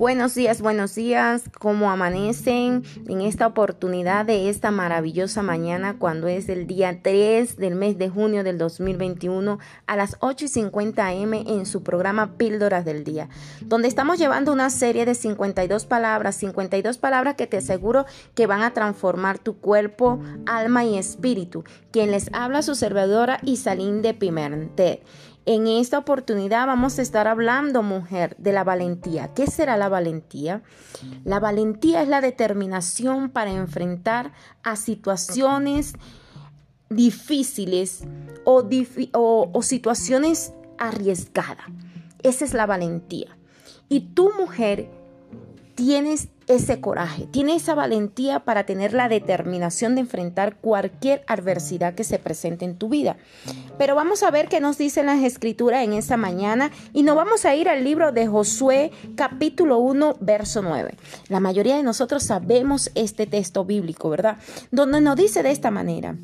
Buenos días, buenos días, ¿cómo amanecen en esta oportunidad de esta maravillosa mañana cuando es el día 3 del mes de junio del 2021 a las 8 y 50 am en su programa Píldoras del Día, donde estamos llevando una serie de 52 palabras, 52 palabras que te aseguro que van a transformar tu cuerpo, alma y espíritu. Quien les habla su servidora Isalín de Pimentel. En esta oportunidad vamos a estar hablando, mujer, de la valentía. ¿Qué será la valentía? La valentía es la determinación para enfrentar a situaciones difíciles o, situaciones arriesgadas. Esa es la valentía. Y tu mujer tienes ese coraje, tienes esa valentía para tener la determinación de enfrentar cualquier adversidad que se presente en tu vida. Pero vamos a ver qué nos dicen las escrituras en esta mañana y nos vamos a ir al libro de Josué capítulo 1 verso 9. La mayoría de nosotros sabemos este texto bíblico, ¿verdad? Donde nos dice de esta manera,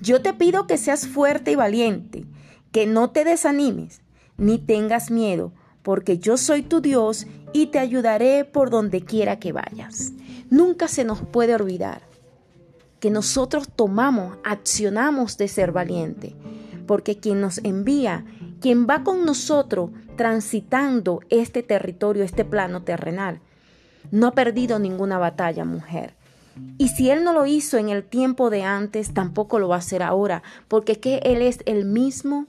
yo te pido que seas fuerte y valiente, que no te desanimes, ni tengas miedo porque yo soy tu Dios y te ayudaré por donde quiera que vayas. Nunca se nos puede olvidar que nosotros tomamos, accionamos de ser valiente, porque quien nos envía, quien va con nosotros transitando este territorio, este plano terrenal, no ha perdido ninguna batalla, mujer. Y si Él no lo hizo en el tiempo de antes, tampoco lo va a hacer ahora, porque que Él es el mismo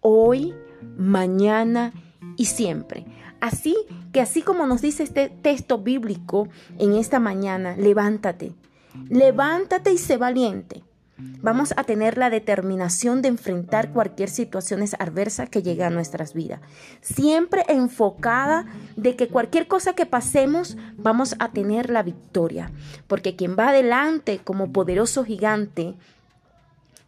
hoy, mañana y siempre. Así que así como nos dice este texto bíblico en esta mañana, levántate, levántate y sé valiente. Vamos a tener la determinación de enfrentar cualquier situación adversa que llegue a nuestras vidas. Siempre enfocada de que cualquier cosa que pasemos vamos a tener la victoria. Porque quien va adelante como poderoso gigante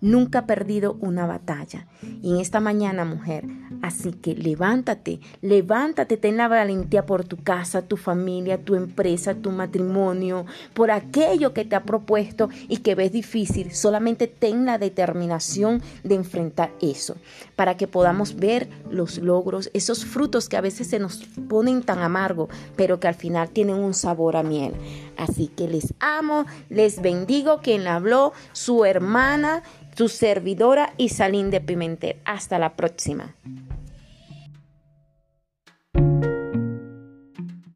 nunca ha perdido una batalla. Y en esta mañana, mujer, así que levántate, levántate, ten la valentía por tu casa, tu familia, tu empresa, tu matrimonio, por aquello que te ha propuesto y que ves difícil. Solamente ten la determinación de enfrentar eso, para que podamos ver los logros, esos frutos que a veces se nos ponen tan amargo, pero que al final tienen un sabor a miel. Así que les amo, les bendigo quien habló, su hermana tu servidora Isalín de Pimentel. Hasta la próxima.